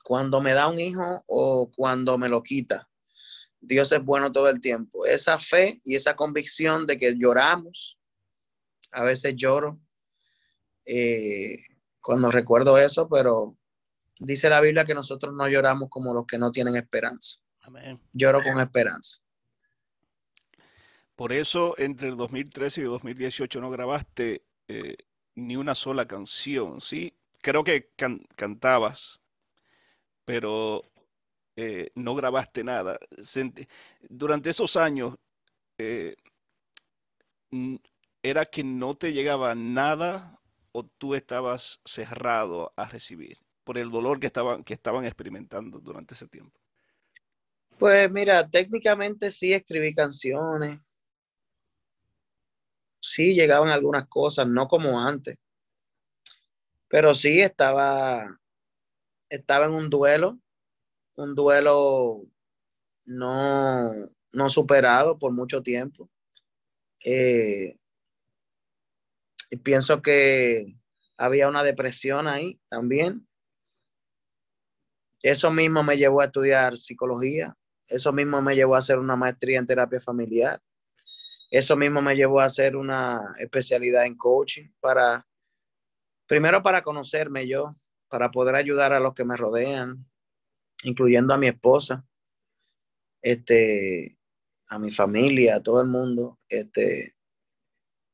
Cuando me da un hijo o cuando me lo quita. Dios es bueno todo el tiempo. Esa fe y esa convicción de que lloramos, a veces lloro eh, cuando recuerdo eso, pero dice la Biblia que nosotros no lloramos como los que no tienen esperanza. Lloro con esperanza. Por eso entre el 2013 y 2018 no grabaste eh, ni una sola canción, ¿sí? Creo que cantabas, pero eh, no grabaste nada. Durante esos años, eh, ¿era que no te llegaba nada o tú estabas cerrado a recibir por el dolor que estaban, que estaban experimentando durante ese tiempo? Pues mira, técnicamente sí escribí canciones. Sí llegaban algunas cosas, no como antes. Pero sí estaba, estaba en un duelo, un duelo no, no superado por mucho tiempo. Eh, y pienso que había una depresión ahí también. Eso mismo me llevó a estudiar psicología eso mismo me llevó a hacer una maestría en terapia familiar. Eso mismo me llevó a hacer una especialidad en coaching para, primero para conocerme yo, para poder ayudar a los que me rodean, incluyendo a mi esposa, este, a mi familia, a todo el mundo. Este,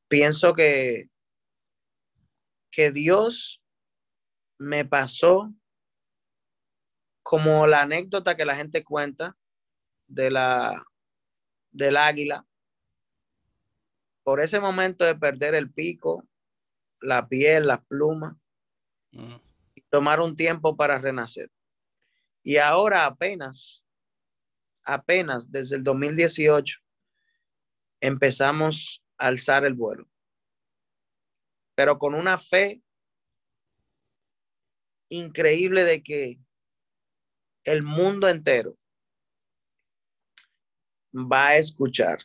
pienso que, que Dios me pasó como la anécdota que la gente cuenta de la, del águila, por ese momento de perder el pico, la piel, las plumas, mm. y tomar un tiempo para renacer. Y ahora apenas, apenas desde el 2018, empezamos a alzar el vuelo, pero con una fe increíble de que el mundo entero va a escuchar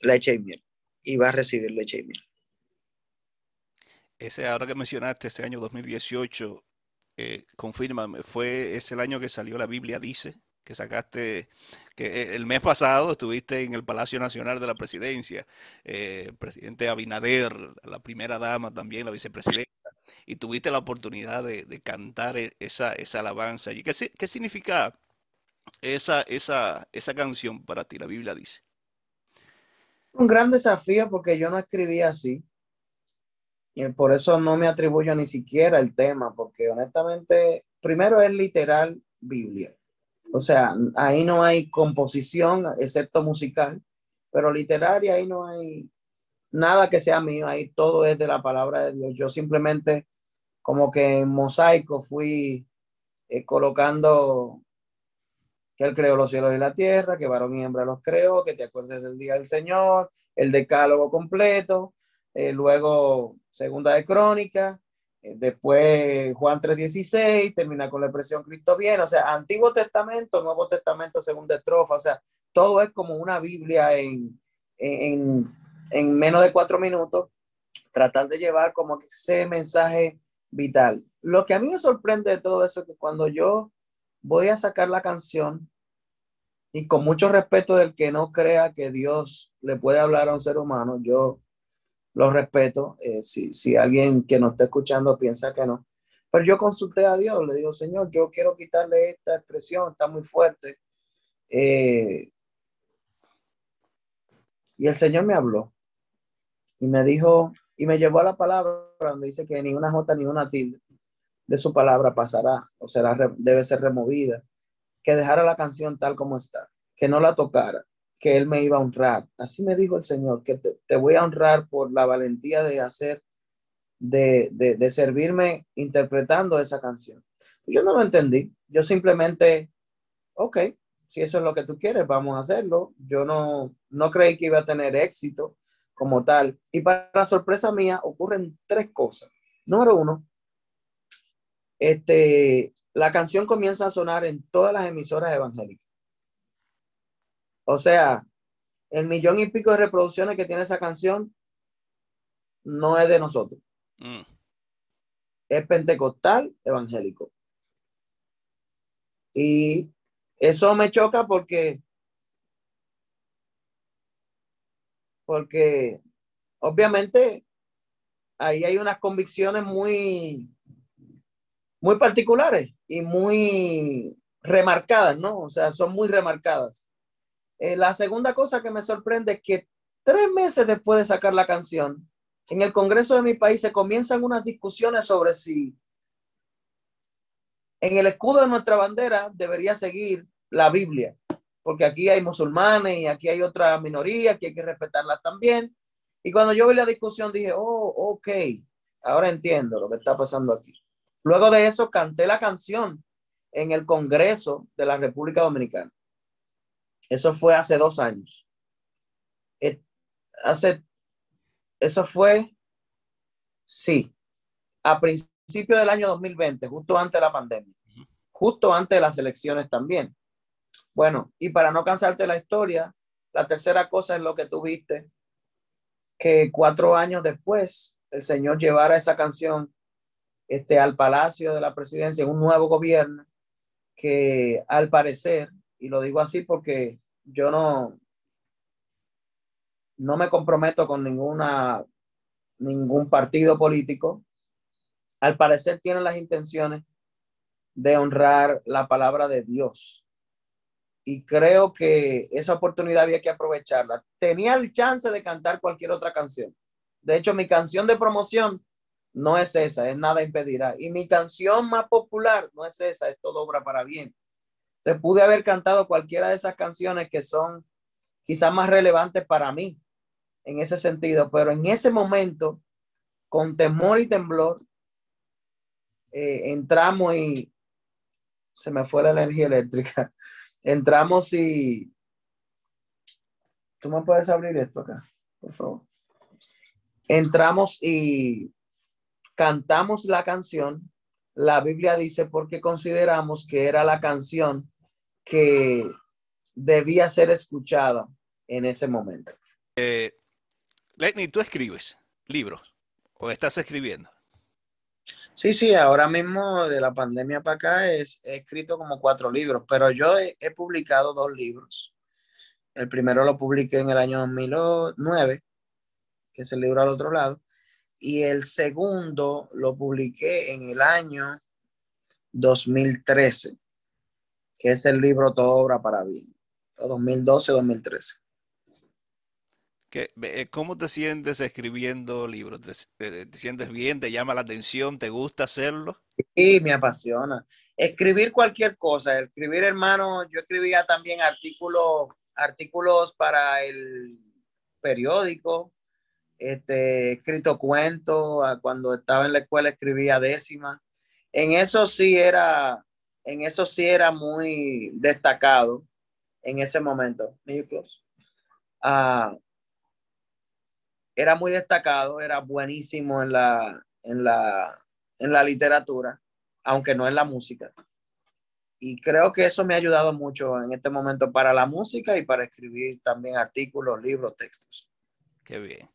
leche y miel y va a recibir leche y miel. Ese, ahora que mencionaste, ese año 2018, eh, confirma, fue es el año que salió la Biblia Dice, que sacaste, que eh, el mes pasado estuviste en el Palacio Nacional de la Presidencia, eh, presidente Abinader, la primera dama también, la vicepresidenta, y tuviste la oportunidad de, cantar e, esa, esa alabanza. ¿Y qué, qué significa esa, esa, esa canción para ti, la Biblia dice? Un gran desafío porque yo no escribí así. Y por eso no me atribuyo ni siquiera el tema, porque honestamente, primero es literal Biblia. O sea, ahí no hay composición, excepto musical, pero literaria ahí no hay nada que sea mío, ahí todo es de la palabra de Dios. Yo simplemente como que en mosaico fui eh, colocando que Él creó los cielos y la tierra, que varón y hembra los creó, que te acuerdes del día del Señor, el decálogo completo, eh, luego segunda de crónica, eh, después Juan 3.16, termina con la expresión Cristo viene, o sea, Antiguo Testamento, Nuevo Testamento, segunda estrofa, o sea, todo es como una Biblia en, en, en menos de cuatro minutos, tratar de llevar como ese mensaje vital. Lo que a mí me sorprende de todo eso es que cuando yo voy a sacar la canción y con mucho respeto del que no crea que Dios le puede hablar a un ser humano, yo lo respeto. Eh, si, si alguien que nos está escuchando piensa que no, pero yo consulté a Dios, le digo, Señor, yo quiero quitarle esta expresión, está muy fuerte. Eh, y el Señor me habló y me dijo, y me llevó a la palabra donde dice que ni una jota ni una tilde de su palabra pasará o será, debe ser removida, que dejara la canción tal como está, que no la tocara, que Él me iba a honrar. Así me dijo el Señor, que te, voy a honrar por la valentía de hacer, de, de, servirme interpretando esa canción. Yo no lo entendí. Yo simplemente, ok, si eso es lo que tú quieres, vamos a hacerlo. Yo no, no creí que iba a tener éxito como tal. Y para sorpresa mía, ocurren tres cosas. Número uno, este, la canción comienza a sonar en todas las emisoras evangélicas. O sea, el millón y pico de reproducciones que tiene esa canción no es de nosotros. Mm. Es pentecostal evangélico. Y eso me choca porque, porque obviamente ahí hay unas convicciones muy, muy particulares y muy remarcadas, ¿no? O sea, son muy remarcadas. Eh, la segunda cosa que me sorprende es que tres meses después de sacar la canción, en el Congreso de mi país se comienzan unas discusiones sobre si en el escudo de nuestra bandera debería seguir la Biblia, porque aquí hay musulmanes y aquí hay otra minoría que hay que respetarlas también. Y cuando yo vi la discusión dije, oh, ok, ahora entiendo lo que está pasando aquí. Luego de eso canté la canción en el Congreso de la República Dominicana. Eso fue hace dos años. Eh, hace, eso fue, sí, a principio del año 2020, justo antes de la pandemia, justo antes de las elecciones también. Bueno, y para no cansarte la historia, la tercera cosa es lo que tuviste, que cuatro años después el Señor llevara esa canción este, al Palacio de la Presidencia en un nuevo gobierno que al parecer y lo digo así porque yo no, no me comprometo con ninguna, ningún partido político. Al parecer tienen las intenciones de honrar la palabra de Dios. Y creo que esa oportunidad había que aprovecharla. Tenía el chance de cantar cualquier otra canción. De hecho, mi canción de promoción no es esa, es Nada impedirá. Y mi canción más popular no es esa, es Todo obra para bien. Entonces pude haber cantado cualquiera de esas canciones que son quizás más relevantes para mí en ese sentido, pero en ese momento, con temor y temblor, eh, entramos y se me fue la energía eléctrica. Entramos y... ¿Tú me puedes abrir esto acá, por favor? Entramos y cantamos la canción la Biblia dice porque consideramos que era la canción que debía ser escuchada en ese momento. Eh, Lenny, ¿tú escribes libros o estás escribiendo? Sí, sí, ahora mismo de la pandemia para acá es, he escrito como cuatro libros, pero yo he, he publicado dos libros. El primero lo publiqué en el año 2009, que es el libro al otro lado, y el segundo lo publiqué en el año 2013, que es el libro Todo Obra para Bien, 2012-2013. Eh, ¿Cómo te sientes escribiendo libros? ¿Te, sientes bien? ¿Te llama la atención? ¿Te gusta hacerlo? Sí, me apasiona. Escribir cualquier cosa. Escribir, hermano, yo escribía también artículos, artículos para el periódico, este, escrito cuentos, cuando estaba en la escuela escribía décima. En eso sí era, en eso sí era muy destacado en ese momento. Ah, era muy destacado, era buenísimo en la, en la, en la literatura, aunque no en la música. Y creo que eso me ha ayudado mucho en este momento para la música y para escribir también artículos, libros, textos. Qué bien.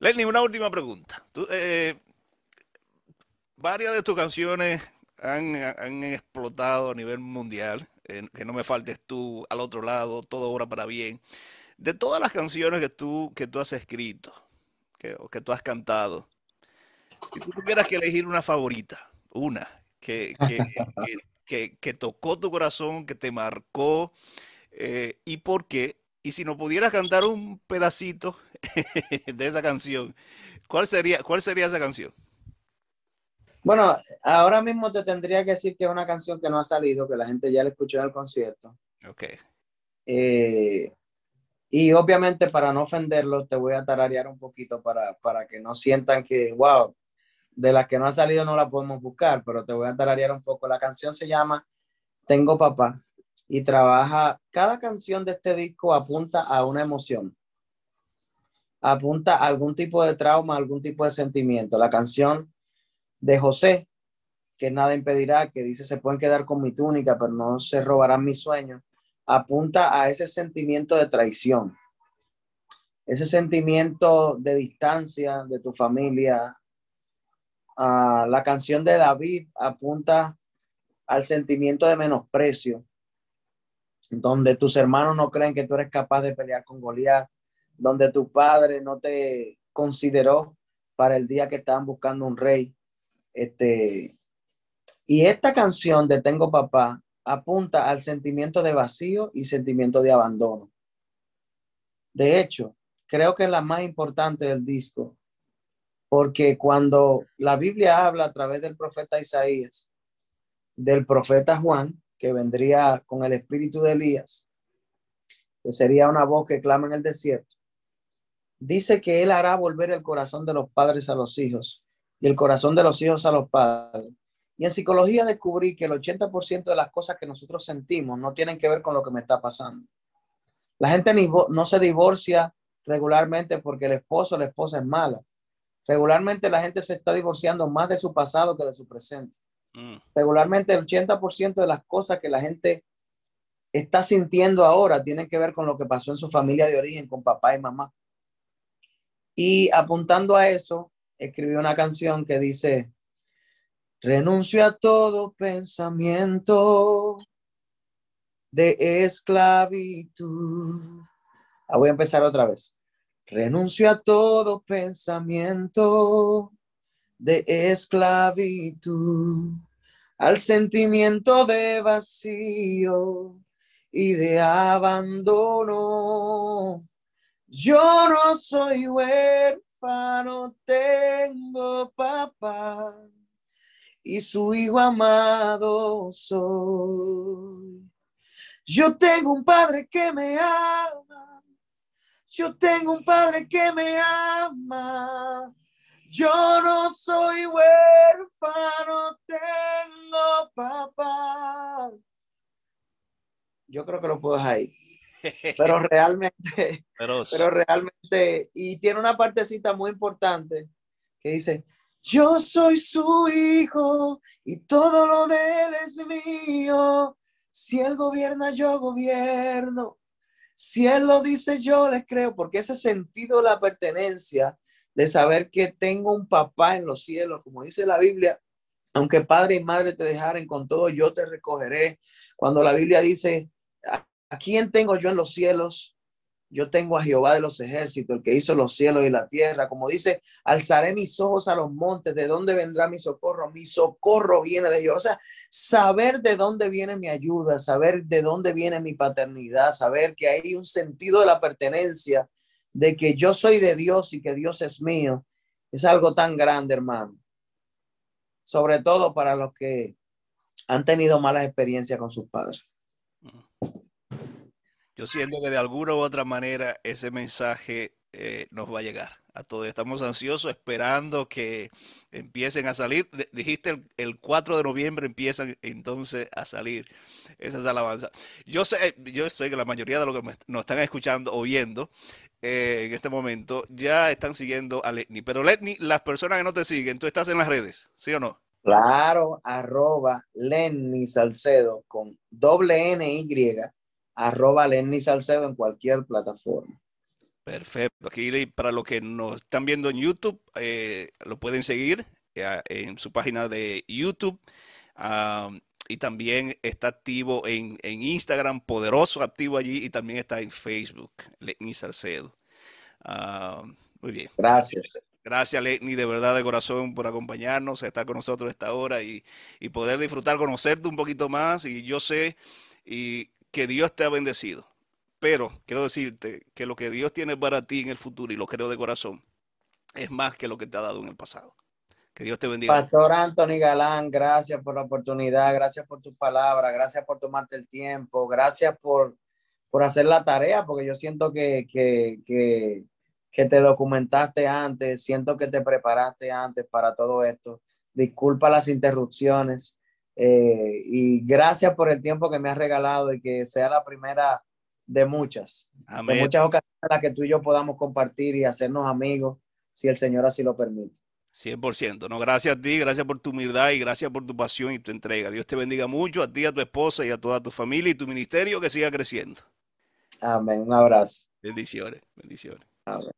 Lenny, una última pregunta. Eh, varias de tus canciones han, explotado a nivel mundial. que no me faltes tú al otro lado, todo obra para bien. De todas las canciones que tú, que tú has escrito, que, o que tú has cantado, si tú tuvieras que elegir una favorita, una, que, que, tocó tu corazón, que te marcó, eh, y por qué, y si no pudieras cantar un pedacito de esa canción, ¿cuál sería, cuál sería esa canción? Bueno, ahora mismo te tendría que decir que es una canción que no ha salido, que la gente ya la escuchó en el concierto. Ok. Eh, Y obviamente para no ofenderlos, te voy a tararear un poquito para, para que no sientan que, wow, de las que no ha salido no la podemos buscar, pero te voy a tararear un poco. La canción se llama Tengo Papá y trabaja, cada canción de este disco apunta a una emoción, apunta a algún tipo de trauma, algún tipo de sentimiento. La canción de José, que nada impedirá, que dice se pueden quedar con mi túnica, pero no se robarán mis sueños apunta a ese sentimiento de traición, ese sentimiento de distancia de tu familia. la canción de David apunta al sentimiento de menosprecio, donde tus hermanos no creen que tú eres capaz de pelear con Goliat, donde tu padre no te consideró para el día que estaban buscando un rey. Este, y esta canción de Tengo Papá apunta al sentimiento de vacío y sentimiento de abandono. De hecho, creo que es la más importante del disco, porque cuando la Biblia habla a través del profeta Isaías, del profeta Juan, que vendría con el espíritu de Elías, que sería una voz que clama en el desierto, dice que él hará volver el corazón de los padres a los hijos y el corazón de los hijos a los padres y en psicología descubrí que el 80% de las cosas que nosotros sentimos no tienen que ver con lo que me está pasando. La gente no se divorcia regularmente porque el esposo o la esposa es mala. Regularmente la gente se está divorciando más de su pasado que de su presente. Mm. Regularmente el 80% de las cosas que la gente está sintiendo ahora tienen que ver con lo que pasó en su familia de origen, con papá y mamá. Y apuntando a eso, escribí una canción que dice, Renuncio a todo pensamiento de esclavitud. Ah, voy a empezar otra vez. Renuncio a todo pensamiento de esclavitud, al sentimiento de vacío y de abandono. Yo no soy huérfano, tengo papá y su hijo amado soy. Yo tengo un padre que me ama, yo tengo un padre que me ama. Yo no soy huérfano, tengo papá. Yo creo que lo puedo dejar ahí. Pero realmente, pero, pero realmente, y tiene una partecita muy importante que dice, yo soy su hijo y todo lo de él es mío. Si él gobierna, yo gobierno. Si él lo dice, yo le creo, porque ese sentido de la pertenencia, de saber que tengo un papá en los cielos, como dice la Biblia, aunque padre y madre te dejaren con todo, yo te recogeré. Cuando la Biblia dice, ¿a quién tengo yo en los cielos? yo tengo a Jehová de los ejércitos, el que hizo los cielos y la tierra. Como dice, alzaré mis ojos a los montes, ¿de dónde vendrá mi socorro? Mi socorro viene de Jehová. O sea, saber de dónde viene mi ayuda, saber de dónde viene mi paternidad, saber que hay un sentido de la pertenencia, de que yo soy de Dios y que Dios es mío, es algo tan grande, hermano. Sobre todo para los que han tenido malas experiencias con sus padres yo siento que de alguna u otra manera ese mensaje eh, nos va a llegar a todos. Estamos ansiosos esperando que empiecen a salir. Dijiste el, 4 de noviembre empiezan entonces a salir esas alabanzas. Yo sé, yo sé que la mayoría de los que nos están escuchando o viendo eh, en este momento ya están siguiendo a Letni. Pero Letni, las personas que no te siguen, tú estás en las redes, ¿sí o no? Claro, arroba Lenny Salcedo con doble N Y arroba Lenny Salcedo en cualquier plataforma. Perfecto. Aquí para los que nos están viendo en YouTube, eh, lo pueden seguir eh, en su página de YouTube. y también está activo en, Instagram, poderoso activo allí, y también está en Facebook, Lenny Salcedo. muy bien. Gracias. Gracias, Lenny, de verdad, de corazón, por acompañarnos, estar con nosotros esta hora y, y poder disfrutar, conocerte un poquito más. Y yo sé, y que Dios te ha bendecido. Pero quiero decirte que lo que Dios tiene para ti en el futuro, y lo creo de corazón, es más que lo que te ha dado en el pasado. Que Dios te bendiga. Pastor Anthony Galán, gracias por la oportunidad, gracias por tu palabra, gracias por tomarte el tiempo, gracias por por hacer la tarea, porque yo siento que, que, que, que te documentaste antes, siento que te preparaste antes para todo esto. Disculpa las interrupciones eh, y gracias por el tiempo que me has regalado y que sea la primera de muchas, de muchas ocasiones en las que tú y yo podamos compartir y hacernos amigos, si el Señor así lo permite. 100%. No, gracias a ti, gracias por tu humildad y gracias por tu pasión y tu entrega. Dios te bendiga mucho, a ti, a tu esposa y a toda tu familia y tu ministerio que siga creciendo. Amén. Un abrazo. Bendiciones, bendiciones. Amén.